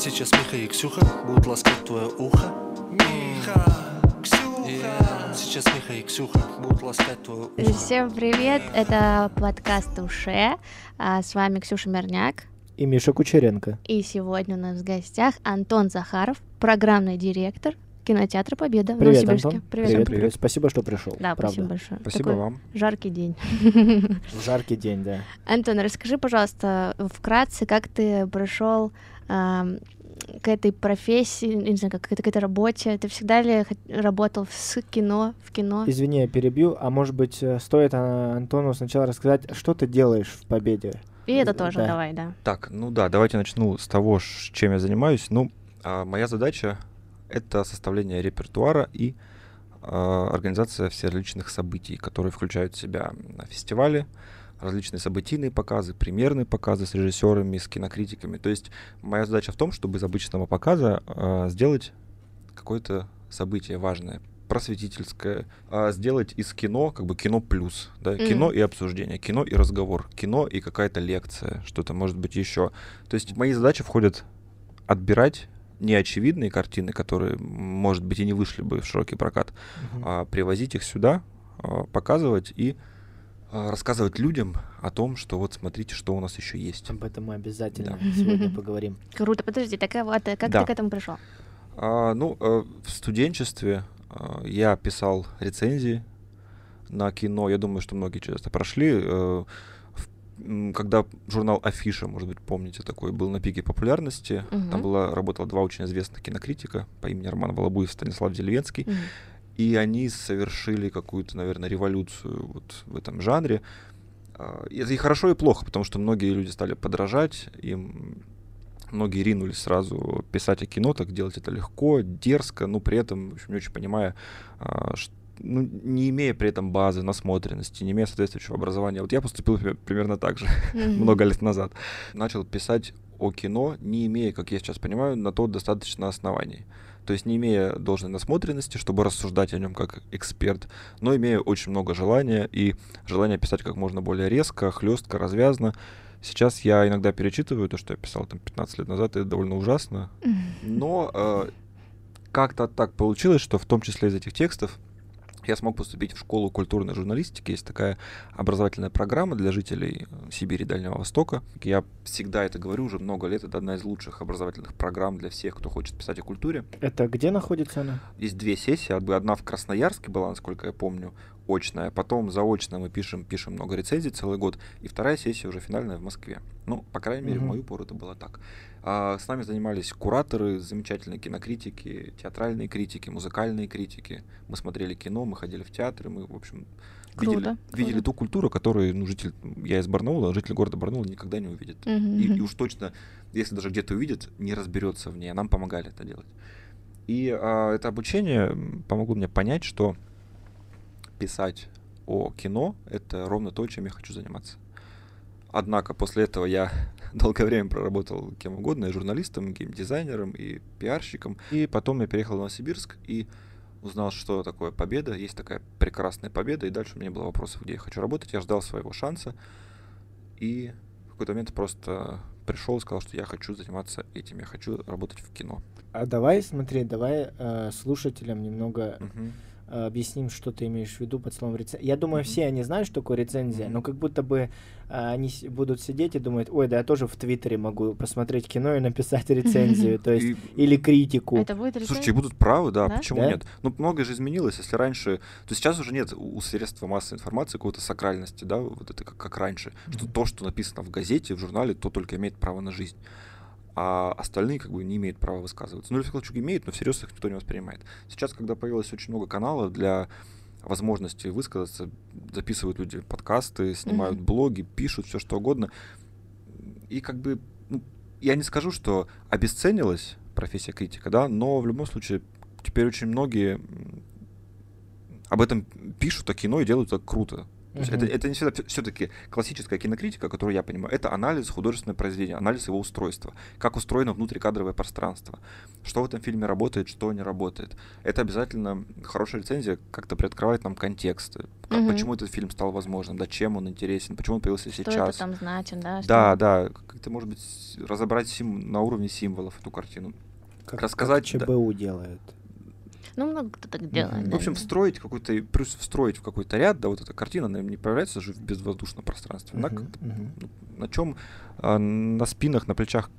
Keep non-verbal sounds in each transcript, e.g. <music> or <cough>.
Сейчас Миха и Ксюха будут ласкать твое ухо. Миха, Ксюха. Yeah. Сейчас Миха и Ксюха будут ласкать твое ухо. Всем привет, это подкаст «Уше». А, С вами Ксюша Мерняк. И Миша Кучеренко. И сегодня у нас в гостях Антон Захаров, программный директор кинотеатра «Победа» в Привет, Новосибирске. Антон. Привет. Привет, привет. Спасибо, что пришел. Да, правда. спасибо большое. Спасибо Такой вам. Жаркий день. Жаркий день, да. Антон, расскажи, пожалуйста, вкратце, как ты пришел ам, к этой профессии, не знаю, как к этой работе. Ты всегда ли работал с кино, в кино? Извини, я перебью. А может быть, э, стоит а, Антону сначала рассказать, что ты делаешь в Победе? И это тоже, Да. давай, да. Так, ну да, давайте начну с того, чем я занимаюсь. Ну, а, моя задача — это составление репертуара и а, организация всех различных событий, которые включают в себя м, фестивали, различные событийные показы, премьерные показы с режиссерами, с кинокритиками. То есть моя задача в том, чтобы из обычного показа а, сделать какое-то событие важное, просветительское, а, сделать из кино как бы кино плюс, да, Мгм. кино и обсуждение, кино и разговор, кино и какая-то лекция, что-то может быть еще. То есть мои задачи входят отбирать неочевидные картины, которые, может быть, и не вышли бы в широкий прокат, Мгм. а привозить их сюда, а, показывать и рассказывать людям о том, что вот смотрите, что у нас еще есть. Об этом мы обязательно Да. сегодня <laughs> поговорим. Круто. Подожди, так а вот, э, как Да. ты к этому пришел? А, ну, э, в студенчестве а, я писал рецензии на кино. Я думаю, что многие через это прошли. Э, когда журнал Афиша, может быть, помните, такой был на пике популярности, Мгм. там было, работало два очень известных кинокритика по имени Роман Волобуев и Станислав Деревенский. Мгм. И они совершили какую-то, наверное, революцию вот в этом жанре. А, Это и хорошо, и плохо, потому что многие люди стали подражать, им многие ринулись сразу писать о кино, так делать это легко, дерзко, но при этом, в общем, не очень понимая, а, ш- ну, не имея при этом базы, насмотренности, не имея соответствующего образования. Вот я поступил при- примерно так же Мгм. <laughs> много лет назад. Начал писать о кино, не имея, как я сейчас понимаю, на то достаточно оснований. То есть не имея должной насмотренности, чтобы рассуждать о нем как эксперт, но имея очень много желания и желание писать как можно более резко, хлестко, развязно. Сейчас я иногда перечитываю то, что я писал там 15 лет назад, и это довольно ужасно. Но э, как-то так получилось, что в том числе из этих текстов я смог поступить в школу культурной журналистики. Есть такая образовательная программа для жителей э, Сибири и Дальнего Востока. Я всегда это говорю уже много лет. Это одна из лучших образовательных программ для всех, кто хочет писать о культуре. Это где находится она? Есть две сессии. Одна одна в Красноярске была, насколько я помню, очная. Потом заочно мы пишем, пишем много рецензий целый год. И вторая сессия уже финальная в Москве. Ну, по крайней мере, в мою пору это было так. А с нами занимались кураторы, замечательные кинокритики, театральные критики, музыкальные критики. Мы смотрели кино, мы ходили в театры, мы, в общем, видели, Круто, видели круто. ту культуру, которую ну, житель, я из Барнаула, житель города Барнаула никогда не увидит. Мгм. И, и уж точно, если даже где-то увидит, не разберется в ней. А нам помогали это делать. И а, это обучение помогло мне понять, что писать о кино это ровно то, чем я хочу заниматься. Однако после этого я <laughs> долгое время проработал кем угодно, и журналистом, и геймдизайнером, и пиарщиком. И потом я переехал в Новосибирск и узнал, что такое победа. Есть такая прекрасная победа, и дальше у меня не было вопросов, где я хочу работать. Я ждал своего шанса, и в какой-то момент просто пришел и сказал, что я хочу заниматься этим, я хочу работать в кино. А давай, смотри, давай э, слушателям немного Мгм. Э, объясним, что ты имеешь в виду под словом рецензия. Я думаю, Мгм. все они знают, что такое рецензия, Мгм. но как будто бы э, они с- будут сидеть и думать, ой, да я тоже в Твиттере могу посмотреть кино и написать рецензию, <laughs> то есть или критику. Это будет Слушайте, и рецензия? будут правы, да, почему нет? Ну, многое же изменилось, если раньше... То есть сейчас уже нет у средства массовой информации какой-то сакральности, да, вот это как, раньше, что то, что написано в газете, в журнале, то только имеет право на жизнь. А остальные как бы не имеют права высказываться. Ну, или Филчук имеет, но всерьез их никто не воспринимает. Сейчас, когда появилось очень много каналов для возможности высказаться, записывают люди подкасты, снимают Мгм. блоги, пишут все что угодно. И как бы, ну, я не скажу, что обесценилась профессия критика, да, но в любом случае теперь очень многие об этом пишут о кино и делают это круто. То есть Мгм. это, это не всегда все-таки классическая кинокритика, которую я понимаю. Это анализ художественного произведения, анализ его устройства, как устроено внутрикадровое пространство, что в этом фильме работает, что не работает. Это обязательно хорошая рецензия как-то приоткрывает нам контекст, как- Мгм. почему этот фильм стал возможным, да, чем он интересен, почему он появился Что сейчас. это там значит, да? что- Да, да, как-то, может быть, разобрать сим- на уровне символов эту картину. Как, рассказать, как да. ЧБУ делает. Ну, много кто так делает. Мгм. да, В общем, да. встроить какой-то, плюс встроить в какой-то ряд, да, вот эта картина, она не появляется же в безвоздушном пространстве. Как-то, мгм. ну, на чем, на спинах, на плечах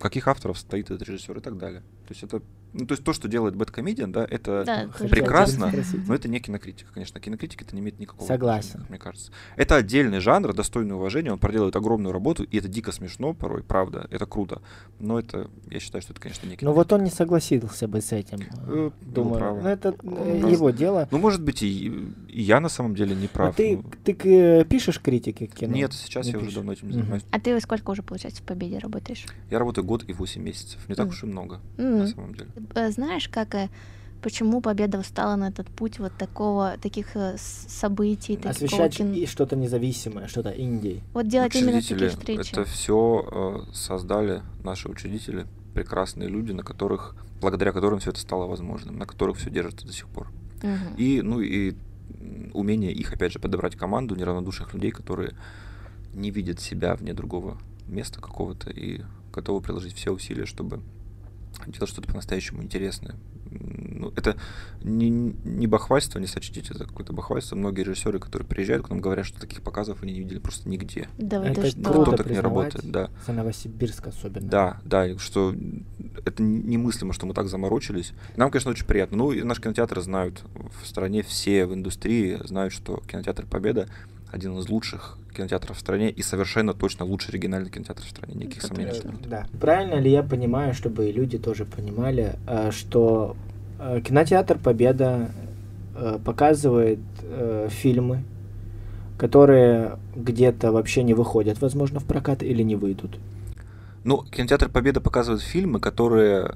каких авторов стоит этот режиссер и так далее. То есть это, ну, то есть то, что делает Бэткомедиан, да, это Да, прекрасно, но это не кинокритика, конечно. Кинокритика это не имеет никакого Согласен. отношения, как мне кажется. Это отдельный жанр, достойный уважения, он проделывает огромную работу, и это дико смешно порой, правда, это круто. Но это, я считаю, что это, конечно, не Ну кинокритика. вот он не согласился бы с этим. Э, Думаю, ну, право. ну это э, Просто- его дело. Ну, может быть, и, и я на самом деле не прав. а ты, ну. ты э, пишешь критики кино? Нет, сейчас Не я уже пишешь. давно этим занимаюсь. А ты сколько уже, получается, в Победе работаешь? Я работаю год и 8 месяцев. Не так уж и много, на самом деле. Э, Знаешь, как э, почему Победа встала на этот путь вот такого таких э, событий, такого Освещать кин- и что-то независимое, что-то инди. Вот делать именно такие встречи. это все создали наши учредители, прекрасные люди, на которых, благодаря которым все это стало возможным, на которых все держится до сих пор. Мгм. И, ну, и умение их, опять же, подобрать команду неравнодушных людей, которые не видят себя вне другого места какого-то и готовы приложить все усилия, чтобы делать что-то по-настоящему интересное. Ну, это не, не бахвальство, не сочтите, это какое-то бахвальство. Многие режиссеры, которые приезжают к нам, говорят, что таких показов они не видели просто нигде. Да вы это ты что? Круто так не работает, да. За Новосибирск особенно. Да, да, что это немыслимо, что мы так заморочились. Нам, конечно, очень приятно. Ну, и наш кинотеатр знают в стране, все в индустрии знают, что кинотеатр Победа один из лучших кинотеатров в стране и совершенно точно лучший оригинальный кинотеатр в стране. Никаких Это сомнений нет. Да. Правильно ли я понимаю, чтобы и люди тоже понимали, э, что э, кинотеатр Победа э, показывает фильмы, которые где-то вообще не выходят, возможно, в прокат или не выйдут. Ну, кинотеатр Победа показывает фильмы, которые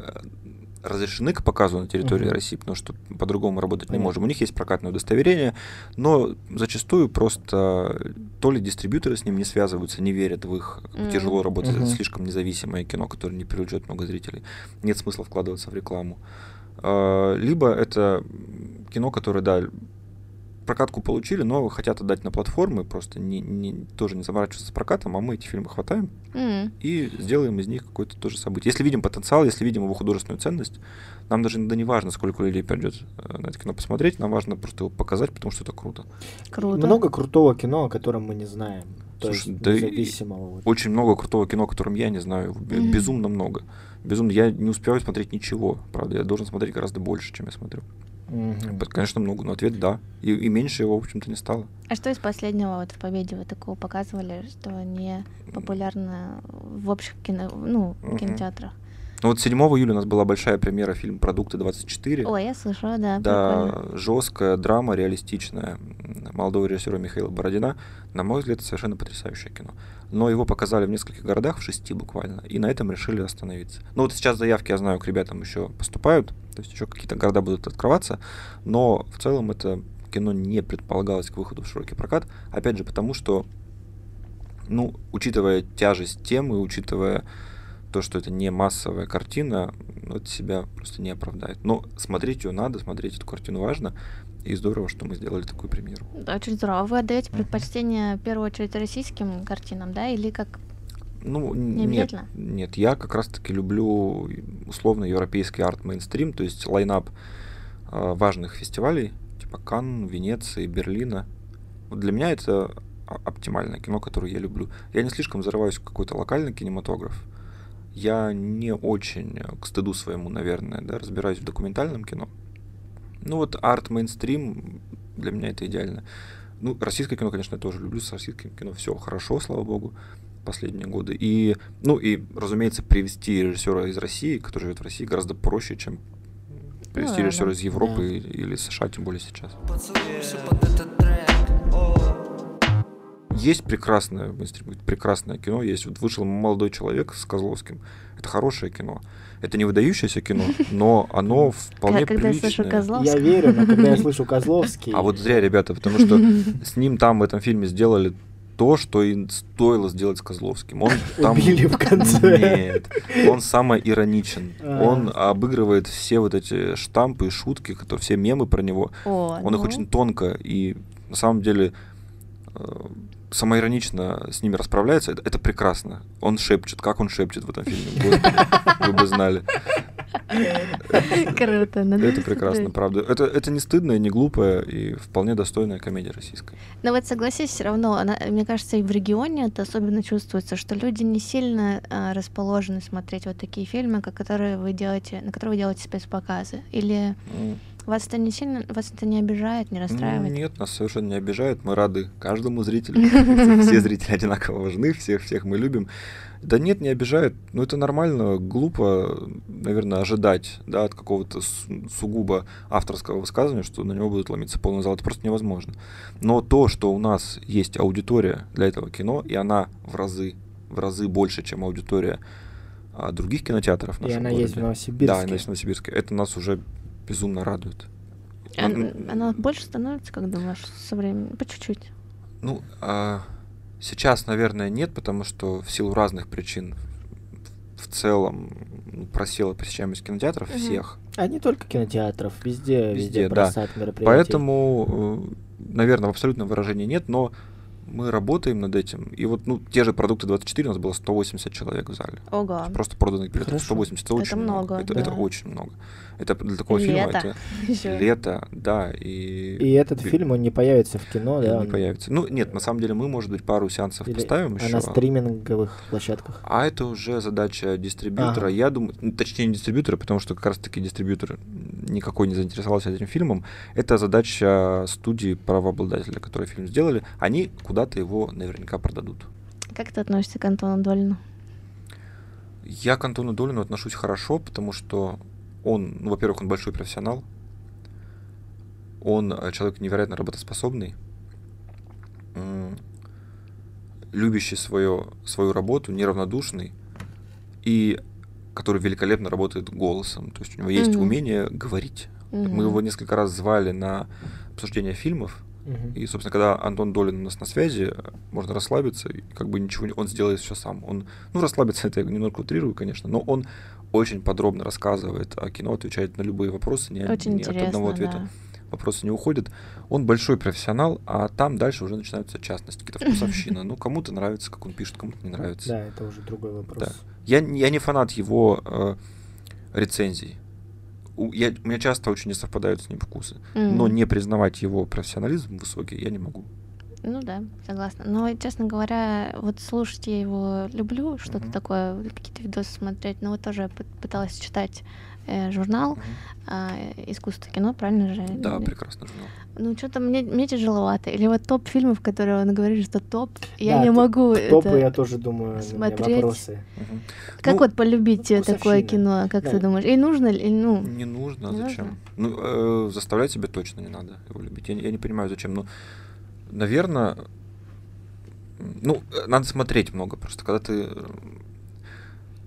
разрешены к показу на территории Мгм. России, потому что по-другому работать не Понятно. можем. У них есть прокатное удостоверение, но зачастую просто то ли дистрибьюторы с ним не связываются, не верят в их, Мгм. тяжело работать, Мгм. это слишком независимое кино, которое не привлечет много зрителей. Нет смысла вкладываться в рекламу. А, Либо это кино, которое, да, прокатку получили, но хотят отдать на платформы, просто не, не- тоже не заморачиваться с прокатом, а мы эти фильмы хватаем М. и сделаем из них какое-то тоже событие. Если видим потенциал, если видим его художественную ценность, нам даже да не важно, сколько людей придет э, на это кино посмотреть, нам важно просто его показать, потому что это круто. Круто. Много крутого кино, о котором мы не знаем. То Слушай, есть да и- независимого. вот. Очень много крутого кино, о котором я не знаю, Мгм. безумно много. Безумно. Я не успеваю смотреть ничего, правда, я должен смотреть гораздо больше, чем я смотрю. П- Конечно, много, но ответ да. И, и меньше его, в общем-то, не стало. А что из последнего вот в Победе вы такого показывали, что не популярно в общих кино, ну, Мгм. кинотеатрах? Ну вот 7 июля у нас была большая премьера фильма «Продукты 24». Ой, я слышала, да, Да, прикольно. жесткая драма, реалистичная молодого режиссера Михаила Бородина. На мой взгляд, это совершенно потрясающее кино. Но его показали в нескольких городах, в шести буквально, и на этом решили остановиться. Ну вот сейчас заявки, я знаю, к ребятам еще поступают, то есть еще какие-то города будут открываться, но в целом это кино не предполагалось к выходу в широкий прокат, опять же потому, что, ну, учитывая тяжесть темы, учитывая то, что это не массовая картина, ну, это себя просто не оправдает. Но смотреть ее надо, смотреть эту картину важно. И здорово, что мы сделали такую премьеру. Да, Очень здорово. Вы отдаете предпочтение в первую очередь российским картинам, да, или как? Ну, Не нет, нет, я как раз-таки люблю условно европейский арт-мейнстрим, то есть лайнап э, важных фестивалей, типа Канн, Венеции, Берлина. Вот для меня это оптимальное кино, которое я люблю. Я не слишком зарываюсь в какой-то локальный кинематограф. Я не очень, э, к стыду своему, наверное, да, разбираюсь в документальном кино. Ну вот арт-мейнстрим для меня это идеально. Ну, российское кино, конечно, я тоже люблю. С российским кино все хорошо, слава богу, последние годы. И, ну, и, разумеется, привести режиссера из России, который живет в России, гораздо проще, чем привести да, режиссера да. из Европы Да. или США, тем более сейчас. Поцелуйся под этот трек. Есть прекрасное, прекрасное кино, есть. Вот вышел молодой человек с Козловским. Это хорошее кино. Это не выдающееся кино, но оно вполне Когда я слышу приличное. Козловский. Я верю, но когда я слышу Козловский... А вот зря, ребята, потому что с ним там в этом фильме сделали то, что и стоило сделать с Козловским. Он там... Убили в конце. Нет, он самый ироничен. А. Он обыгрывает все вот эти штампы и шутки, которые, все мемы про него. О, Он их ну. очень тонко и на самом деле э, самоиронично с ними расправляется. Это, это прекрасно. Он шепчет. Как он шепчет в этом фильме? Вы бы знали. Круто. надо Это прекрасно, правда. Это, это не стыдно, не глупая и вполне достойная комедия российская. Но вот согласись, все равно, она- мне кажется, и в регионе это особенно чувствуется, что люди не сильно а, расположены смотреть вот такие фильмы, как которые вы делаете, на которые вы делаете спецпоказы. Или М, вас это не сильно, вас это не обижает, не расстраивает? Нет, нас совершенно не обижает. Мы рады каждому зрителю. <laughs> Все зрители одинаково важны, всех всех мы любим. Да нет, не обижает. Ну, это нормально, глупо, наверное, ожидать, да, от какого-то сугубо авторского высказывания, что на него будут ломиться полный зал. Это просто невозможно. Но то, что у нас есть аудитория для этого кино, и она в разы, в разы больше, чем аудитория а, других кинотеатров в И нашем она городе. есть в Новосибирске. Да, она есть в Новосибирске. Это нас уже безумно радует. А- Ну, Она больше становится, как думаешь, со временем? По чуть-чуть. Ну, а, сейчас, наверное, нет, потому что в силу разных причин в целом ну, просела посещаемость кинотеатров Мгм. всех. А не только кинотеатров, везде, везде, Везде, да. Поэтому, наверное, в абсолютном выражении нет, но мы работаем над этим. И вот ну, те же продукты 24 у нас было 180 человек в зале. Ого. Просто проданных билетов Хорошо. 180 это очень много, Это, да. это очень много. Это для такого И фильма лето это <laughs> лето, да, и, И этот Би- фильм, он не появится в кино, и да? не он- появится. Ну, нет, на самом деле мы, может быть, пару сеансов или- поставим а еще. на стриминговых площадках. А это уже задача дистрибьютора. Ага. Я думаю, ну, точнее не дистрибьютора, потому что как раз-таки дистрибьютор никакой не заинтересовался этим фильмом. Это задача студии правообладателя, которые фильм сделали. Они куда-то его наверняка продадут. Как ты относишься к Антону Долину? Я к Антону Долину отношусь хорошо, потому что он, ну, во-первых, он большой профессионал. Он э, человек невероятно работоспособный, любящий свое, свою работу, неравнодушный и который великолепно работает голосом. То есть у него есть Мгм. умение говорить. Мы Мгм. его несколько раз звали на обсуждение фильмов, Мгм. и, собственно, когда Антон Долин у нас на связи, можно расслабиться, и как бы ничего не... Он сделает все сам. Он, ну, расслабиться <laughs> это я немного утрирую, конечно, но он очень подробно рассказывает о кино, отвечает на любые вопросы, ни, Очень ни от одного ответа да. вопросы не уходит. Он большой профессионал, а там дальше уже начинаются частности, какие-то вкусовщина. <laughs> Ну, кому-то нравится, как он пишет, кому-то не нравится. Да, это уже другой вопрос. Да. Я, я не фанат его э, рецензий. У, я, у меня часто очень не совпадают с ним вкусы. Но Мгм. не признавать его профессионализм высокий я не могу. Ну да, согласна. Но, честно говоря, вот слушать я его люблю, что-то Мгм. такое, какие-то видосы смотреть. Но вот тоже пы- пыталась читать э, журнал а, «Искусство кино», правильно же? Да, прекрасный журнал. Ну, что-то мне, мне тяжеловато. Или вот топ фильмов, которые он говорит, что топ, я Да, не т- могу К топу это... я тоже думаю, смотреть. вопросы. Мгм. Как Ну, вот полюбить ну, э, такое кино, как Да. ты думаешь? И нужно ли, ну... Не нужно, а Не зачем? нужно? Ну, э, заставлять себя точно не надо его любить. Я, не- я не понимаю, зачем. Ну, наверное, ну, надо смотреть много просто. Когда ты...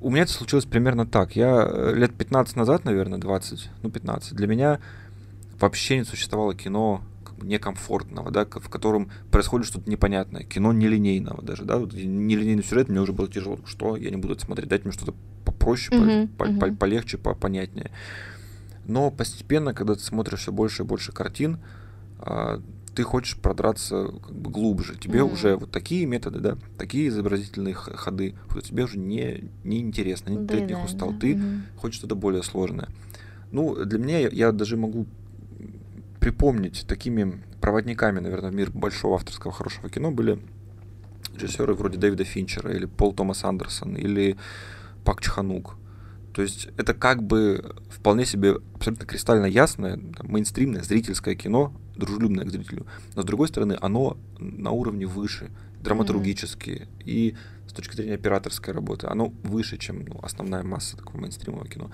У меня это случилось примерно так. Я э, лет 15 назад, наверное, 20, ну, 15, для меня вообще не существовало кино как бы некомфортного, да, в котором происходит что-то непонятное, кино нелинейного даже, да, вот нелинейный сюжет мне уже было тяжело, что я не буду это смотреть, дайте мне что-то попроще, по- Мгм, по- по- мгм. полегче, по- понятнее. Но постепенно, когда ты смотришь все больше и больше картин, а, ты хочешь продраться как бы глубже. Тебе Мгм. уже вот такие методы, да, такие изобразительные ходы, вот тебе уже не, не интересно, не- ты от них Надоедает, устал. да. Ты Мгм. хочешь что-то более сложное. Ну, для меня, я, я даже могу припомнить такими проводниками, наверное, в мир большого авторского хорошего кино были режиссеры вроде Дэвида Финчера или Пол Томас Андерсон или Пак Чханук. То есть это как бы вполне себе абсолютно кристально ясное, там, мейнстримное, зрительское кино, дружелюбное к зрителю. Но с другой стороны, оно на уровне выше, драматургически и с точки зрения операторской работы, оно выше, чем ну, основная масса такого мейнстримного кино.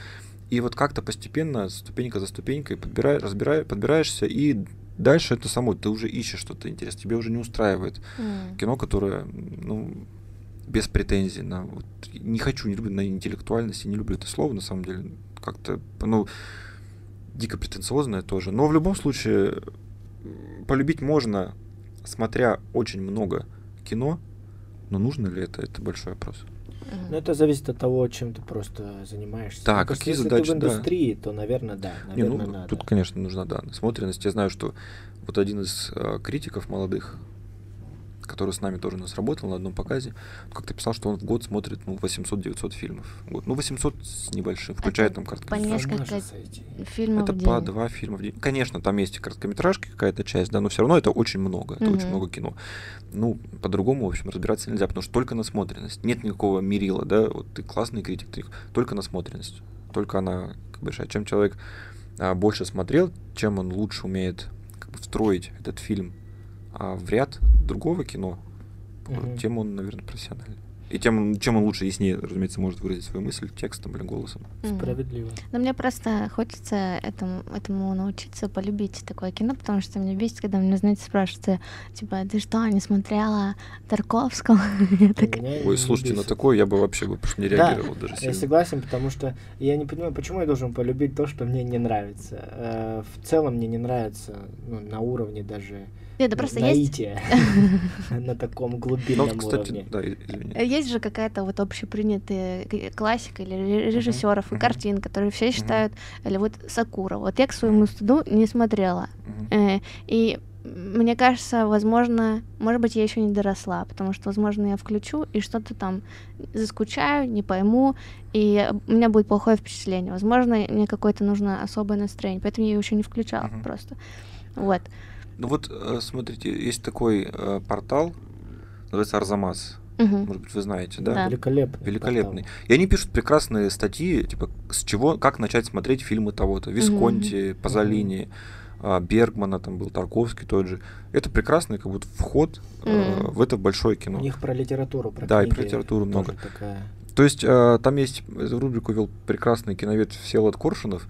И вот как-то постепенно, ступенька за ступенькой, подбирай, разбирай, подбираешься и дальше это само, ты уже ищешь что-то интересное, тебе уже не устраивает М. кино, которое, ну, без претензий на... вот, не хочу, не люблю на интеллектуальность, не люблю это слово, на самом деле, как-то, ну, дико претенциозное тоже. Но в любом случае, полюбить можно, смотря очень много кино, но нужно ли это, это большой вопрос. Ну, это зависит от того, чем ты просто занимаешься. Да, кажется, какие если задачи, ты в да. индустрии, то, наверное, да, Не, наверное, ну, надо. тут, конечно, нужна, да, насмотренность. Я знаю, что вот один из э, критиков молодых, который с нами тоже у нас работал на одном показе, как-то писал, что он в год смотрит, ну, 800-900 фильмов. в год. Ну, 800 с небольшим, включая Это там по короткометражки. несколько Можно сойти. фильмов Это в по день. два фильма в день. Конечно, там есть и короткометражки какая-то часть, да, но все равно это очень много, это очень Мгм. много кино. Ну, по-другому, в общем, разбираться нельзя, потому что только насмотренность. Нет никакого мерила, да, вот ты классный критик, ты только насмотренность. Только она как бы. Чем человек а, больше смотрел, чем он лучше умеет как бы, встроить этот фильм а, в ряд другого кино, Мгм. тем он, наверное, профессиональный. И тем, он- чем он лучше, яснее, разумеется, может выразить свою мысль текстом или голосом. Справедливо. Но мне просто хочется этому, этому научиться, полюбить такое кино, потому что меня бесит, когда меня, знаете, спрашивают, типа, ты что, не смотрела Тарковского? <laughs> Ой, слушайте, на такое я бы вообще бы не реагировал даже Я согласен, потому что я не понимаю, почему я должен полюбить то, что мне не нравится. Э, В целом мне не нравится ну, на уровне даже Нет, да просто есть, наития <laughs> на таком Ну, глубинном вот, кстати, уровне. да, и- извини. э, есть же какая-то вот общепринятая к- классика или ре- режиссеров и мгм. картин, которые все считают, или вот Сакура. Вот я к своему стыду не смотрела. Э, И мне кажется, возможно, может быть, я еще не доросла, потому что, возможно, я включу и что-то там заскучаю, не пойму, и у меня будет плохое впечатление. Возможно, мне какое-то нужно особое настроение, поэтому я ее еще не включала Мгм. просто. Вот. Ну вот, э, смотрите, есть такой э, портал, называется Арзамас. Мгм. Может быть, вы знаете, да? Да. Великолепный. Великолепный. И они пишут прекрасные статьи, типа, с чего, как начать смотреть фильмы того-то. Висконти, Пазолини, а, Бергмана, там был Тарковский тот же. Это прекрасный как будто вход э, Мгм. в это большое У кино. них про литературу, про Да, и про литературу много. такая. То есть э, там есть, рубрику вел прекрасный киновед Всеволод Коршунов,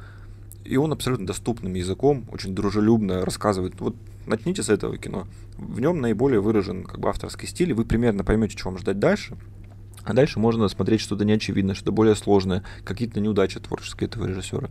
и он абсолютно доступным языком, очень дружелюбно рассказывает. Вот начните с этого кино. В нем наиболее выражен как бы авторский стиль, и вы примерно поймете, что вам ждать дальше. А дальше можно смотреть что-то неочевидное, что-то более сложное, какие-то неудачи творческие этого режиссера.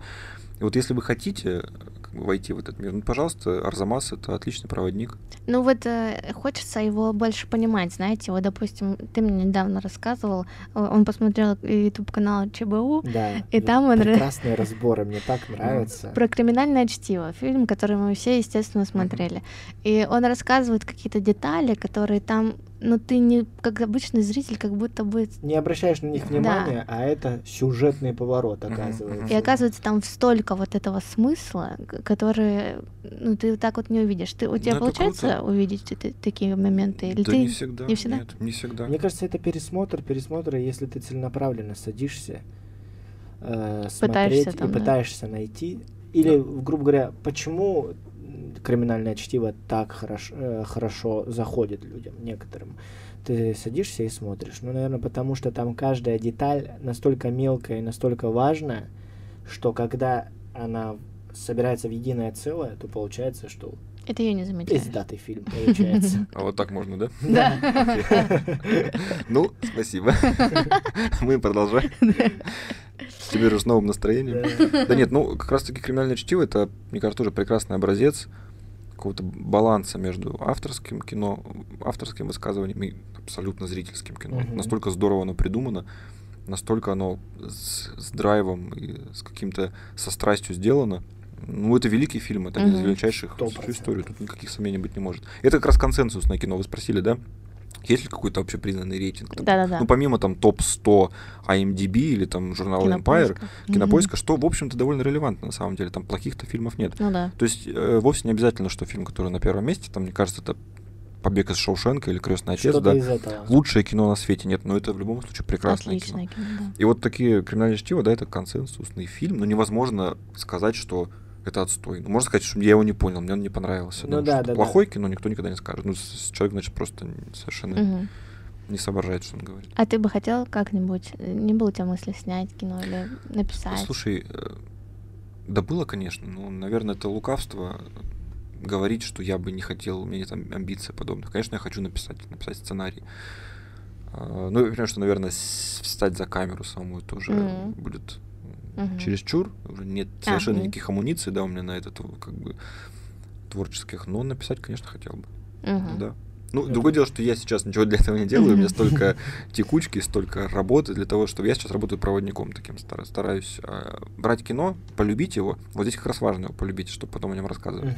И вот если вы хотите как бы, войти в этот мир, ну, пожалуйста, Арзамас это отличный проводник. Ну вот э, хочется его больше понимать, знаете, вот, допустим, ты мне недавно рассказывал, он посмотрел YouTube канал ЧБУ Да. И там он ре- прекрасные разборы, мне так <laughs> нравится. про криминальное чтиво, фильм, который мы все, естественно, смотрели. И он рассказывает какие-то детали, которые там, ну ты не, как обычный зритель, как будто бы... Не обращаешь на них внимания, а это сюжетный поворот, оказывается. И оказывается, там столько вот этого смысла, который, ну, ты вот так вот не увидишь. Ты, у тебя это получается круто. увидеть эти- такие моменты? Или да ты... не всегда. не всегда? Нет, не всегда. Мне кажется, это пересмотр, пересмотр, и если ты целенаправленно садишься, э, Пытаешься смотреть там, и да. пытаешься найти, или, грубо говоря, почему криминальное чтиво так хорошо, э, хорошо заходит людям, некоторым. Ты садишься и смотришь. Ну, наверное, потому что там каждая деталь настолько мелкая и настолько важная, что когда она собирается в единое целое, то получается, что Это я не замечаю. пиздатый фильм получается. <laughs> А вот так можно, да? <laughs> Да. <laughs> Ну, спасибо. Мы продолжаем. Уже с новым настроением. Да. Нет, ну, как раз-таки «Криминальное чтиво» — это, мне кажется, тоже прекрасный образец какого-то баланса между авторским кино, авторским высказыванием и абсолютно зрительским кино. Настолько здорово оно придумано, настолько оно с, с драйвом и с каким-то, со страстью сделано. Ну, это великий фильм, это один из величайших всю историю, тут никаких сомнений быть не может. Это как раз консенсусное кино, вы спросили, да? Есть ли какой-то общепризнанный рейтинг? Там, Да-да-да. Ну, помимо там топ-100 IMDb или там журнала Empire, Кинопоиска. кинопоиска, что, в общем-то, довольно релевантно на самом деле. Там плохих-то фильмов нет. Ну да. То есть э, вовсе не обязательно, что фильм, который на первом месте, там, мне кажется, это «Побег из Шоушенка» или «Крестный отец», Что-то да, из этого. лучшее кино на свете нет, но это в любом случае прекрасное Отличное кино. кино, да. И вот такие «Криминальное чтиво», да, это консенсусный фильм, но невозможно сказать, что это отстой. Ну, можно сказать, что я его не понял, мне он не понравился. Ну Но да, да, да. плохое кино никто никогда не скажет. Ну, человек, значит, просто совершенно Мгм. не соображает, что он говорит. А ты бы хотел как-нибудь, не было у тебя мысли снять кино или написать? Слушай, э, да было, конечно, но, наверное, это лукавство. говорить, что я бы не хотел, у меня нет ам- амбиций подобных. Конечно, я хочу написать, написать сценарий. А, Ну, я понимаю, что, наверное, встать за камеру саму это уже Мгм. будет Мгм. чересчур. Уже нет А, совершенно мгм. никаких амуниций, да, у меня на это тв- как бы творческих. Но написать, конечно, хотел бы. Мгм. Да. Ну, Это- другое дело, что я сейчас ничего для этого не делаю, у меня столько текучки, столько работы для того, чтобы я сейчас работаю проводником таким, стара- стараюсь а, брать кино, полюбить его, вот здесь как раз важно его полюбить, чтобы потом о нем рассказывать,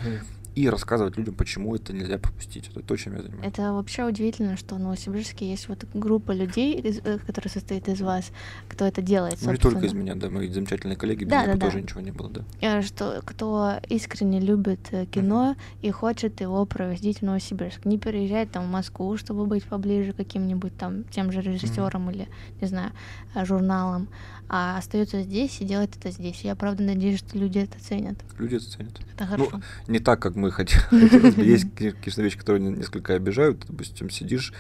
и рассказывать людям, почему это нельзя пропустить, это то, чем я занимаюсь. Это вообще удивительно, что в Новосибирске есть вот группа людей, э, которая состоит из вас, кто это делает, Ну, не только из меня, да, мои замечательные коллеги, без Да, да, да. тоже ничего не было, да. Э, Что кто искренне любит э, кино и хочет его проводить в Новосибирск, не переезжает там в Москву, чтобы быть поближе к каким-нибудь там тем же режиссерам или не знаю э, журналам, а остается здесь и делает это здесь. Я правда надеюсь, что люди это ценят. Люди это ценят. Это Ну, хорошо. не так, как мы <laughs> бы. Есть, конечно, вещи, которые не- несколько обижают. Допустим, сидишь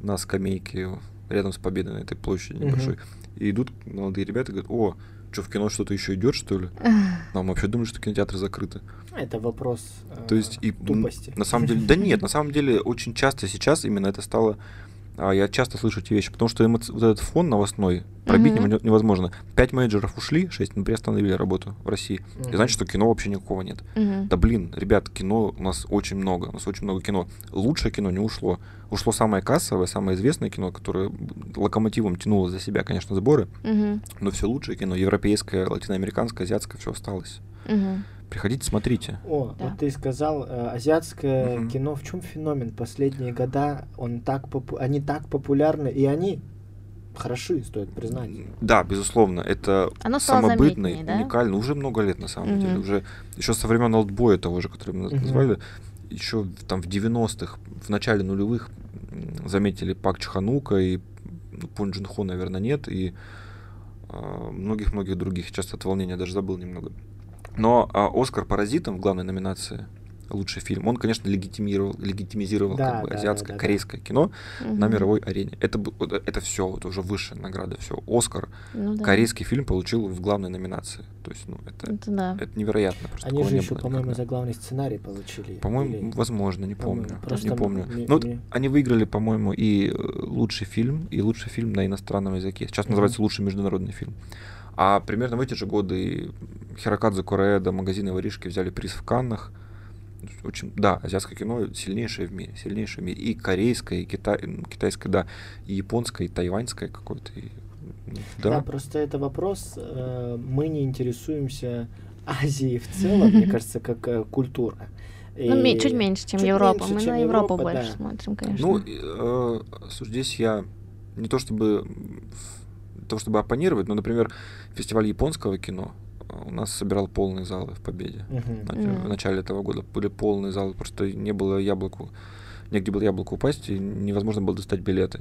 на скамейке рядом с Победой на этой площади небольшой, и идут молодые ребята и говорят, о, что, в кино что-то еще идет, что ли? <laughs> А мы вообще думали, что кинотеатры закрыты. Это вопрос То э, есть и м, тупости. на самом деле, да нет, на самом деле очень часто сейчас именно это стало. А, я часто слышу эти вещи, потому что эмоци- вот этот фон новостной пробить нево- невозможно. Пять менеджеров ушли, шесть мы приостановили работу в России. И Мгм. значит, что кино вообще никакого нет. Мгм. Да блин, ребят, кино у нас очень много, у нас очень много кино. Лучшее кино не ушло. Ушло самое кассовое, самое известное кино, которое локомотивом тянуло за себя, конечно, сборы, Мгм. но все лучшее кино, европейское, латиноамериканское, азиатское, все осталось. Мгм. Приходите, смотрите. О, Да. вот ты сказал, э, азиатское Мгм. кино, в чем феномен? Последние года он так попу- они так популярны, и они хороши, стоит признать. Да, безусловно, это Оно самобытный, да? уникальный, уже много лет на самом Мгм. деле, уже еще со времен Олдбоя того же, который мы Мгм. назвали, еще там в 90-х, в начале нулевых заметили Пак Чханука и ну, Пун Джин Хо, наверное, нет, и а, многих-многих других. Сейчас от волнения даже забыл немного. Но а, Оскар Паразитом в главной номинации лучший фильм, он, конечно, легитимировал, легитимизировал Да, как бы да, да, азиатское, да, да. корейское кино на Мгм. мировой арене. Это, это все, вот уже высшая награда, все. Оскар Ну да. корейский фильм получил в главной номинации. То есть, ну, это, Это да. это невероятно. Просто Они же не еще, было по-моему, никогда. за главный сценарий получили. По-моему, или- возможно, не По-моему, помню. просто не помню. мне- Ну, мне- они выиграли, по-моему, и э, лучший фильм, и лучший фильм на иностранном языке. Сейчас Мгм. называется лучший международный фильм. А примерно в эти же годы и Хирокадзе Кореэда, магазины воришки взяли приз в Каннах. Очень, да, азиатское кино сильнейшее в мире, сильнейшее в мире. И корейское, и китай, м, китайское, да, и японское, и тайваньское какое-то. и, Да. да. просто это вопрос. э, мы не интересуемся Азией в целом, мне <laughs> кажется, как э, культура. Ну, И- чуть меньше, чем чуть Европа. меньше, Мы чем на Европу Европа, больше да. смотрим, конечно. Ну, э, здесь я не то чтобы м, в- то чтобы оппонировать, но, например, фестиваль японского кино э, у нас собирал полные залы в Победе. Мгм. В начале этого года были полные залы, просто не было яблоку, негде было яблоку упасть, и невозможно было достать билеты.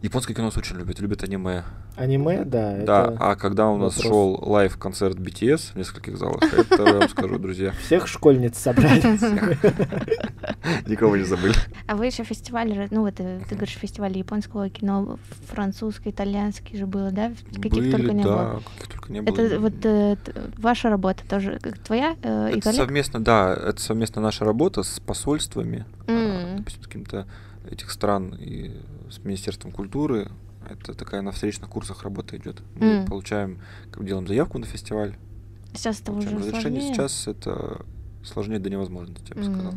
Японское кино нас очень любят, любят аниме. Аниме, да. да, это а когда у нас вопрос. шел лайв-концерт BTS в нескольких залах, это, я вам скажу, друзья, Всех школьниц собрали. <laughs> никого не забыли. А вы еще фестиваль, ну вот э, ты говоришь, фестиваль японского кино, французский, итальянский же было, да? Каких Были, только не да, было. каких только не было. Это вот э, ваша работа тоже, как твоя э, и Это коллег? совместно, да, это совместно наша работа с посольствами, а, М. допустим, с каким-то этих стран и с Министерством культуры. Это такая на встречных курсах работа идет. Мы М. получаем, как делаем заявку на фестиваль, Сейчас это уже разрешение. сложнее. Сейчас это сложнее до невозможности, я бы сказал.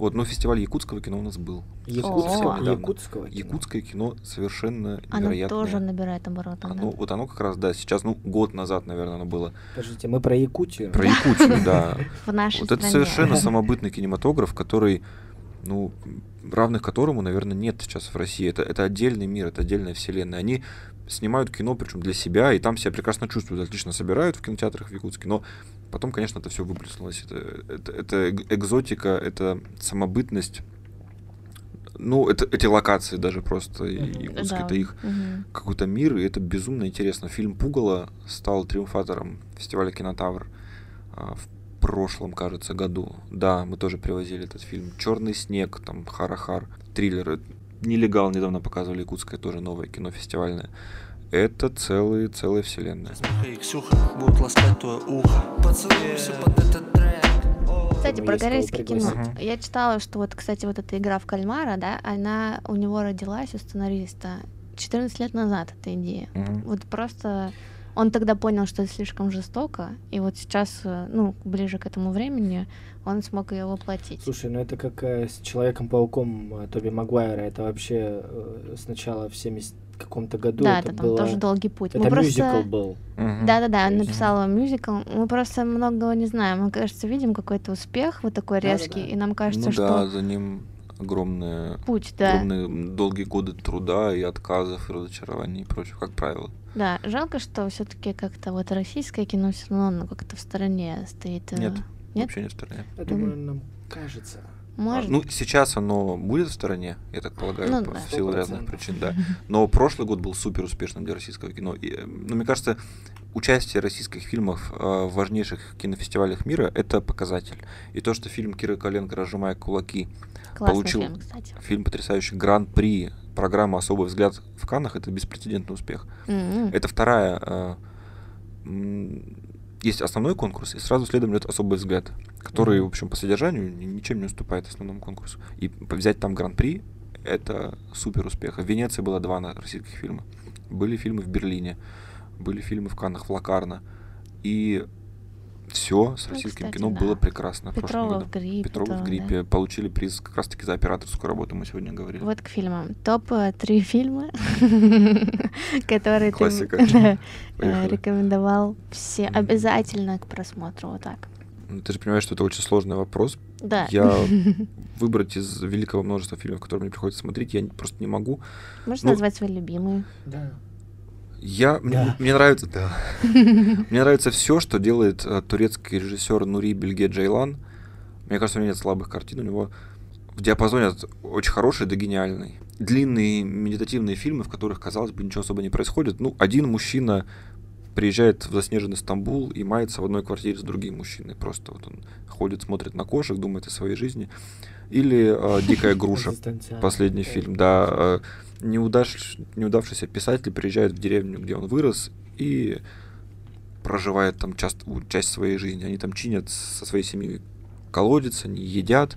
Вот, но фестиваль якутского кино у нас был. Якут- О. недавно. Якутского кино. Якутское кино совершенно Оно невероятное. тоже набирает обороты, да? Оно, вот оно как раз, да, сейчас, ну, год назад, наверное, оно было. Подождите, мы про Якутию. Про Якутию, да. <laughs> В нашей Вот это совершенно <laughs> самобытный кинематограф, который, ну, равных которому, наверное, нет сейчас в России. Это, это отдельный мир, это отдельная вселенная. Они снимают кино, причем для себя, и там себя прекрасно чувствуют, отлично собирают в кинотеатрах в Якутске, но потом, конечно, это все выплеснулось. Это, это, это экзотика, это самобытность. Ну, это эти локации даже просто. Мгм. Якутск Да. это их Мгм. какой-то мир, и это безумно интересно. Фильм Пугало стал триумфатором фестиваля Кинотавр а, в прошлом, кажется, году. Да, мы тоже привозили этот фильм. Черный снег, там Харахар, триллер. Нелегал недавно показывали якутское тоже новое кино фестивальное. Это целые, целая вселенная. Миха и Ксюха будут ласкать твое ухо Поцелуйся под этот трек О, Кстати, про корейское кино. Мгм. Я читала, что вот, кстати, вот эта игра в кальмара, да, она у него родилась, у сценариста, 14 лет назад, эта идея. Мгм. Вот просто он тогда понял, что это слишком жестоко, и вот сейчас, э, ну, ближе к этому времени, он смог ее воплотить. Слушай, ну это как э, с Человеком-пауком э, Тоби Магуайра. Это вообще э, сначала в 70 каком-то году да, это это там было... тоже долгий путь. Это Мы мюзикл просто... был. Да-да-да, есть- написала мюзикл. Мы просто многого не знаем. Мы, кажется, видим какой-то успех вот такой Да-да-да. резкий, и нам кажется, ну что да, за ним огромные, путь, да. огромные долгие годы труда и отказов, и разочарований и прочего, как правило. Да, жалко, что все-таки как-то вот российское кино все равно оно как-то в стороне стоит. э, Нет, Нет? вообще не в стороне. Я думаю, нам кажется. Может. Ну, сейчас оно будет в стороне, я так полагаю, Ну по- да. в силу разных 100%. причин, да. <laughs> Но прошлый год был супер успешным для российского кино. И, э, ну, мне кажется, участие российских фильмов э, в важнейших кинофестивалях мира это показатель. И то, что фильм Киры Коленко «Разжимая кулаки» Классный получил фильм, кстати. фильм потрясающий гран-при программы «Особый взгляд» в Каннах, это беспрецедентный успех. М-м. Это вторая... э, есть основной конкурс, и сразу следом идет особый взгляд, который, Мгм. в общем, по содержанию ни- ничем не уступает основному конкурсу. И взять там гран-при — это супер успех. В Венеции было два российских фильма. Были фильмы в Берлине, были фильмы в Каннах, в Лакарно. И все с Ну, российским кстати, кино да. было прекрасно. в прошлом Петрова году. в гриппе. Петрова в там, да. гриппе получили приз как раз-таки за операторскую работу, мы сегодня говорили. Вот к фильмам. Топ э, три фильма, <laughs> которые ты <laughs> э, рекомендовал все обязательно к просмотру. Вот так. Ну, Ты же понимаешь, что это очень сложный вопрос. Да. Я <laughs> выбрать из великого множества фильмов, которые мне приходится смотреть, я просто не могу. Можешь ну- назвать свои любимые? Да. Я, мне, Да. мне нравится, да. <laughs> Мне нравится все, что делает э, турецкий режиссер Нури Бельге Джейлан. Мне кажется, у него нет слабых картин, у него в диапазоне от очень хороший до гениальный. Длинные медитативные фильмы, в которых, казалось бы, ничего особо не происходит. Ну, один мужчина приезжает в заснеженный Стамбул и мается в одной квартире с другим мужчиной. Просто вот он ходит, смотрит на кошек, думает о своей жизни. Или э, «Дикая <laughs> груша», последний фильм, да. Неудаш- неудавшийся писатель приезжает в деревню, где он вырос, и проживает там част- у- часть своей жизни. Они там чинят со своей семьей колодец, они едят.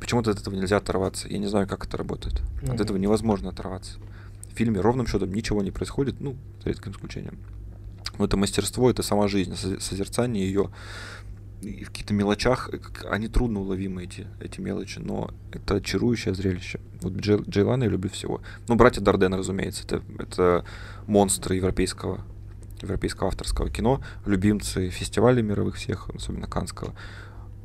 Почему-то от этого нельзя оторваться. Я не знаю, как это работает. От Мгм. этого невозможно оторваться. В фильме ровным счетом ничего не происходит, ну, за редким исключением. Но это мастерство, это сама жизнь, созерцание ее в каких-то мелочах, э, они трудно уловимы, эти, эти мелочи, но это чарующее зрелище. Вот Джей, Джейлана я люблю всего. Ну, братья Дарден, разумеется, это, это монстры европейского, европейского авторского кино, любимцы фестивалей мировых всех, особенно Канского.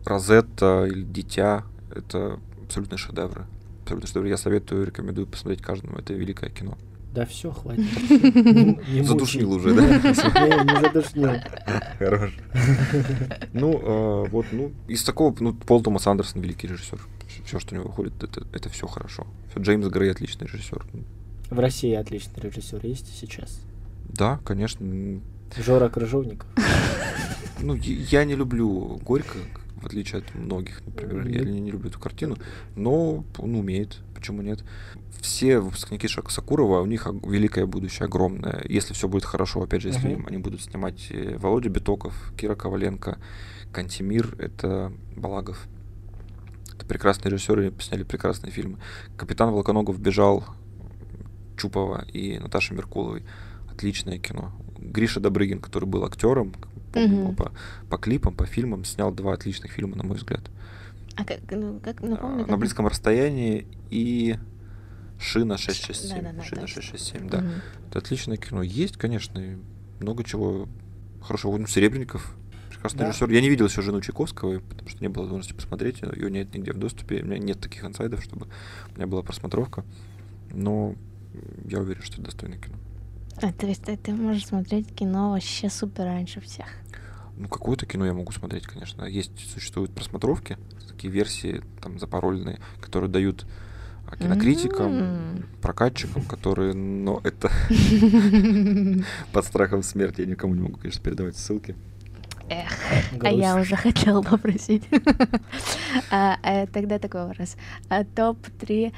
Розетта или Дитя — это абсолютно шедевры. Абсолютно шедевры. Я советую, рекомендую посмотреть каждому. Это великое кино. Да все, хватит. <laughs> Задушнил уже, да? <laughs> Не, не задушнил. Хорош. Ну, э, вот, ну, из такого, ну, Пол Томас Андерсон великий режиссер. Все, что у него выходит, это, это все хорошо. Джеймс Грей отличный режиссер. В России отличный режиссер есть сейчас. Да, конечно. Жора Крыжовников. Ну, я не люблю Горько, отличие от многих, например. Я Мгм. не, люблю эту картину, но он умеет. Почему нет? Все выпускники Шака Сакурова, у них великое будущее, огромное. Если все будет хорошо, опять же, если Мгм. они будут снимать э, Володя Битоков, Кира Коваленко, Кантимир, это Балагов. Это прекрасные режиссеры, сняли прекрасные фильмы. Капитан Волконогов бежал, Чупова и Наташи Меркуловой. Отличное кино. Гриша Добрыгин, который был актером, его Мгм. по, по клипам, по фильмам, снял два отличных фильма, на мой взгляд. А как, ну, как, А, напомни, на как- близком расстоянии и Шина 667. Да-да-да, Шина точно. 667, да. Мгм. Это отличное кино. Есть, конечно, много чего хорошего. Ну, Серебренников, прекрасный Да. режиссер. Я не видел еще жену Чайковского, потому что не было возможности посмотреть. Ее нет нигде в доступе. У меня нет таких инсайдов, чтобы у меня была просмотровка. Но я уверен, что это достойное кино. А, то есть ты, ты можешь смотреть кино вообще супер раньше всех. Ну, какое-то кино я могу смотреть, конечно. Есть, существуют просмотровки, такие версии там запарольные, которые дают а, кинокритикам, М. прокатчикам, которые, но это <laughs> под страхом смерти. Я никому не могу, конечно, передавать ссылки. Эх, а я уже <laughs> хотела попросить. <laughs> А, э, Тогда такой вопрос. А, Топ-3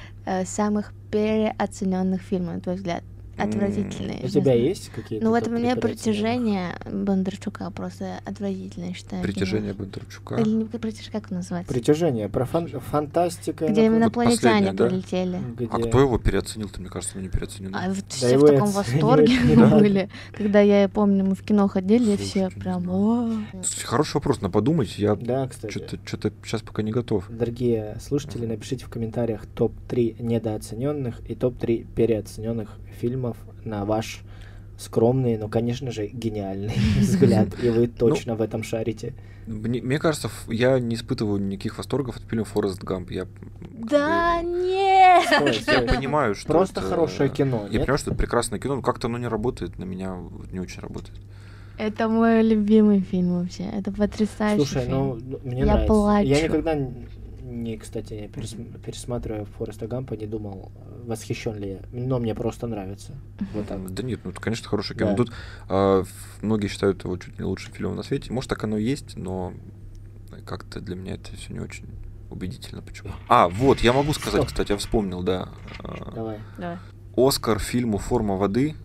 самых переоцененных фильмов, на твой взгляд? Отвратительные. У тебя есть какие-то Ну вот у топ-три меня переоцененных? притяжение Бондарчука просто отвратительное, считаю. Притяжение Бондарчука. Или не притяжение, как называется? Притяжение, про фан- фантастика. Где инопланетяне да? прилетели. где- А кто его переоценил-то, мне кажется, он не переоценил. А вот Да все в таком восторге были. Когда я помню, мы в кино ходили, и все прям. Хороший вопрос, надо подумать. Я Да, кстати. что-то что-то сейчас пока не готов. Дорогие слушатели, напишите в комментариях топ-3 недооцененных и топ-3 переоцененных фильмов на ваш скромный, но, конечно же, гениальный <laughs> взгляд. И Ну, вы точно в этом шарите. Мне, мне кажется, я не испытываю никаких восторгов от фильма Форест Гамп. Я, Да бы, нет! Стой, я понимаю, что Просто это- хорошее кино, Я нет? понимаю, что это прекрасное кино, но как-то оно не работает на меня, не очень работает. Это мой любимый фильм вообще. Это потрясающий Слушай, фильм. ну, ну, мне Я нравится. плачу. Я никогда не, кстати, не перес- пересматривая Фореста Гампа, не думал, восхищен ли я. Но мне просто нравится. Вот так. Да нет, ну это, конечно, хорошее кино. Да. Тут а, многие считают его чуть ли не лучшим фильмом на свете. Может, так оно и есть, но как-то для меня это все не очень убедительно. Почему? А, вот, я могу сказать, Что? кстати, я вспомнил, да. а, Давай. Давай. Оскар фильму «Форма воды»,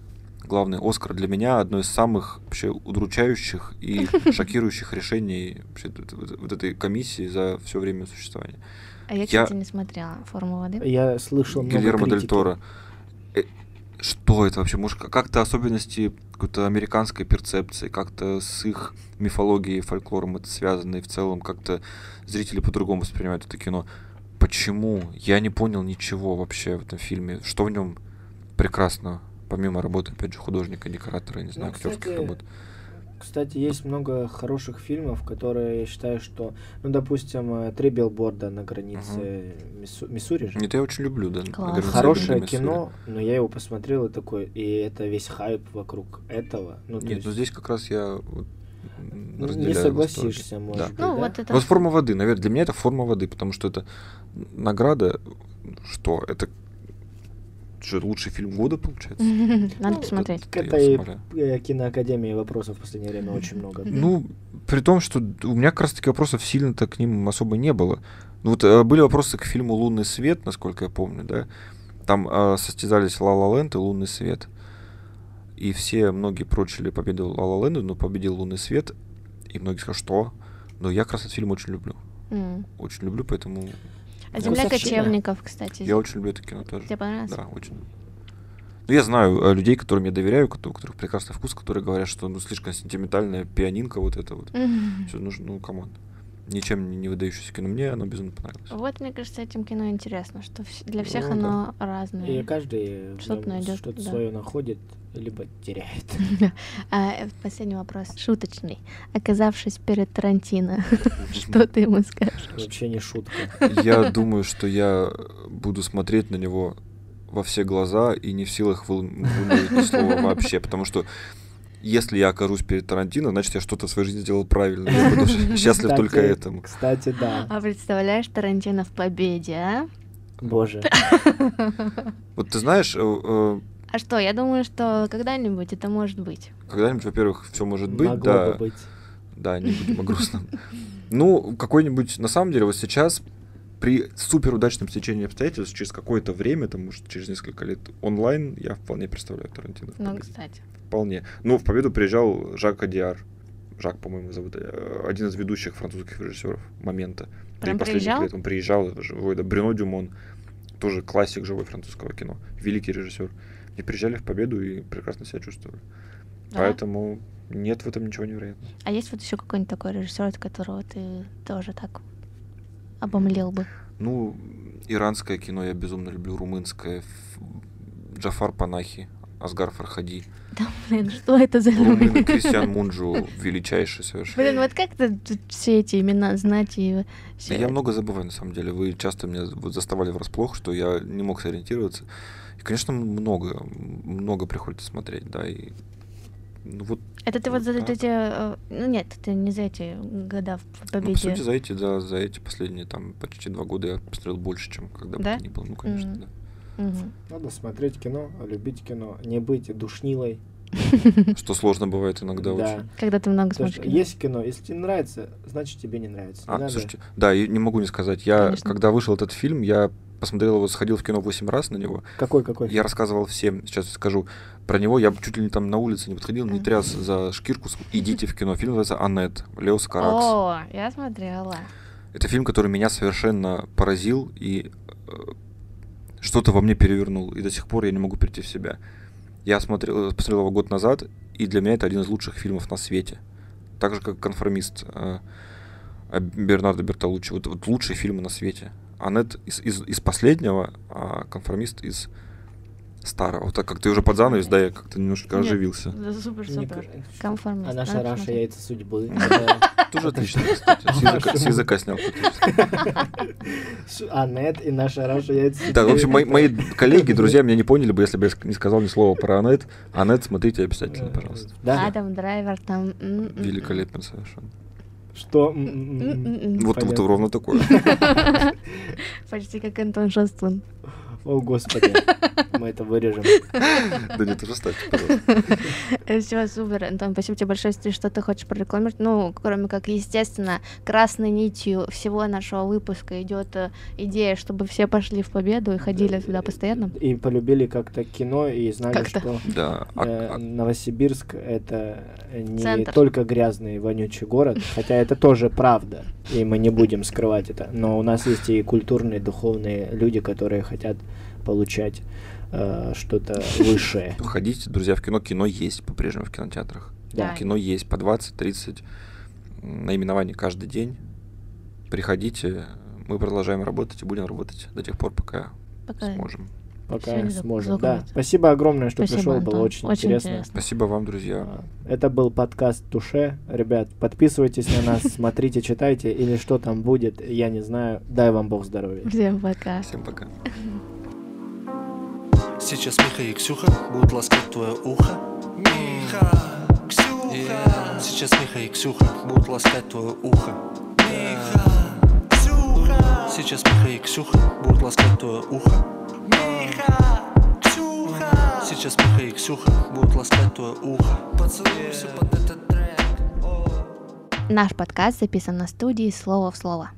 главный Оскар для меня одно из самых вообще удручающих и <laughs> шокирующих решений вообще вот, этой комиссии за все время существования. А я, Я- кстати, не смотрела «Форму воды». Я слышал много Гильермо дель. Торо. Э, Что это вообще? Может, как-то особенности какой-то американской перцепции, как-то с их мифологией, фольклором это связано, и в целом как-то зрители по-другому воспринимают это кино. Почему? Я не понял ничего вообще в этом фильме. Что в нем прекрасно, помимо работы, опять же, художника, декоратора, я не знаю, Ну, актерских кстати, работ. Кстати, есть много хороших фильмов, которые я считаю, что, ну, допустим, э, «Три билборда на границе Миссу- Миссури же». Нет, я очень люблю, да. Класс. «Граница Хорошее Миссури». кино, но я его посмотрел и такой, и это весь хайп вокруг этого. Ну, Нет, есть, ну здесь как раз я ну, разделяю не восторги. согласишься, может Да. быть, Ну, да? вот это... Вот форма воды, наверное, для меня это форма воды, потому что это награда, что это что, лучший фильм года получается? <laughs> Надо Ну, посмотреть. К этой э, киноакадемии вопросов в последнее время очень много. Ну, при том, что у меня как раз таки вопросов сильно-то к ним особо не было. Ну вот э, были вопросы к фильму «Лунный свет», насколько я помню, да? Там э, состязались «Ла Ла Ленд» и «Лунный свет». И все, многие прочили победу «Ла Ла Ленду», но победил «Лунный свет». И многие сказали, что? Но я как раз этот фильм очень люблю. Очень люблю, поэтому А «Земля кочевников», кстати. я очень люблю это кино тоже. Тебе понравилось? Да, очень. Ну, я знаю э, людей, которым я доверяю, кото- у которых прекрасный вкус, которые говорят, что ну слишком сентиментальная пианинка вот это вот. Мгм. Всё нужно, ну, come on. Ничем не- выдающееся кино. Мне оно безумно понравилось. Вот, мне кажется, этим кино интересно, что для всех Ну, да. оно разное. И каждый Что-то нём найдёт, что-то да. свое находит, либо теряет. <laughs> А, э, последний вопрос, шуточный. Оказавшись перед Тарантино, <laughs> что ты ему скажешь? Вообще не шутка. Я думаю, что я буду смотреть на него во все глаза и не в силах вымолвить ни слова вообще, потому что если я окажусь перед Тарантино, значит, я что-то в своей жизни сделал правильно. Я буду <laughs> счастлив только этому. Кстати, да. А представляешь Тарантино в победе, а? Боже. <laughs> Вот ты знаешь, э, э, А что, я думаю, что когда-нибудь это может быть. когда-нибудь, во-первых, все может быть, Могло да. бы быть. Да, не будем о <laughs> грустном. Ну, какой-нибудь, на самом деле, вот сейчас при супер удачном стечении обстоятельств, через какое-то время, там, может, через несколько лет онлайн, я вполне представляю Тарантино. в Ну, кстати. Вполне. Ну, в Победу приезжал Жак Адиар. Жак, по-моему, зовут. э, Один из ведущих французских режиссеров момента. Да и Прям последних приезжал? лет он приезжал, живой, да, Брюно Дюмон. Тоже классик живой французского кино. Великий режиссер. И приезжали в Победу и прекрасно себя чувствовали. Да. Поэтому нет в этом ничего невероятного. А есть вот еще какой-нибудь такой режиссер, от которого ты тоже так обомлел бы? Ну, иранское кино я безумно люблю, румынское. Джафар Панахи, Асгар Фархади. Да, блин, что это за Румын люди? Кристиан Мунджу, величайший совершенно. Блин, вот как ты все эти имена знать и... Всё Я много забываю, на самом деле. Вы часто меня вот заставали врасплох, что я не мог сориентироваться. И, конечно, много, много приходится смотреть, да, и ну вот, Это ты вот за Так. эти... э, Ну нет, ты не за эти года в ну, по победе. сути, за эти, да, за эти последние там почти два года я посмотрел больше, чем когда бы Да? то ни было. Ну, конечно, Мгм. да. Мгм. Надо смотреть кино, любить кино, не быть душнилой. <laughs> Что сложно бывает иногда Да. очень. Когда ты много Потому смотришь. кино. есть кино, если тебе нравится, значит тебе не нравится. Не А, надо- слушайте, да, и не могу не сказать. Я, Конечно. когда вышел этот фильм, я посмотрел его, сходил в кино 8 раз на него. Какой, какой? Я рассказывал всем, сейчас скажу про него. Я чуть ли не там на улице не подходил, не тряс за шкирку. Идите в кино. Фильм называется «Аннет». Леос Каракс. О, я смотрела. Это фильм, который меня совершенно поразил и э, что-то во мне перевернул. И до сих пор я не могу прийти в себя. Я смотрел, посмотрел его год назад, и для меня это один из лучших фильмов на свете. Так же, как «Конформист» э, э, Бернардо Бертолуччи. Вот, вот лучшие фильмы на свете. Аннет из, из, из последнего, а «Конформист» из старого. Вот так как ты уже под занавес, да, я как-то немножко Нет. оживился. Да, Супер, супер. к- Конформист. А наша Раша яйца судьбы. <laughs> Тоже отлично, кстати. С языка, снял. Аннет и наша Раша яйца судьбы. Да, в общем, мои, коллеги, <laughs> друзья меня не поняли бы, если бы я не сказал ни слова про Аннет. Аннет, смотрите обязательно, пожалуйста. Да? Адам Драйвер там... м, м, Великолепен совершенно. Что? М-м-м. м, м. Вот, вот ровно такое. <laughs> Почти как Антон Шастун. О, господи. <laughs> Мы это вырежем. Да нет, уже ставьте, пожалуйста. <laughs> Все, супер. Антон, спасибо тебе большое, если ты что-то хочешь прорекламировать. Ну, кроме как, естественно, красной нитью всего нашего выпуска идет э, идея, чтобы все пошли в победу и ходили сюда постоянно. И полюбили как-то кино и знали, что а- э, а- Новосибирск это не только грязный вонючий город, хотя это тоже правда, и мы не будем скрывать это. Но у нас есть и культурные, духовные люди, которые хотят получать э, что-то высшее. <laughs> Ходите, друзья, в кино. Кино есть по-прежнему в кинотеатрах. Да. Кино есть по 20-30 наименований каждый день. Приходите, мы продолжаем работать и будем работать до тех пор, пока Пока сможем. Пока зак- сможем. Да. Спасибо огромное, что Спасибо, пришел, Антон. было очень, интересно. Спасибо вам, друзья. А, Это был подкаст Туше. Ребят, подписывайтесь на нас, <laughs> смотрите, читайте, или что там будет, я не знаю. Дай вам Бог здоровья. Всем пока. Всем пока. <laughs> Сейчас Миха и Ксюха будут ласкать твое ухо. Миха, Ксюха. Сейчас Миха и Ксюха будут ласкать твое ухо. Миха, Ксюха. Сейчас Миха и Ксюха будут ласкать твое ухо. Миха, Ксюха. Сейчас Миха и Ксюха будут ласкать твое ухо. Поцелуйся под этот трек. Наш подкаст записан на студии «Слово в слово».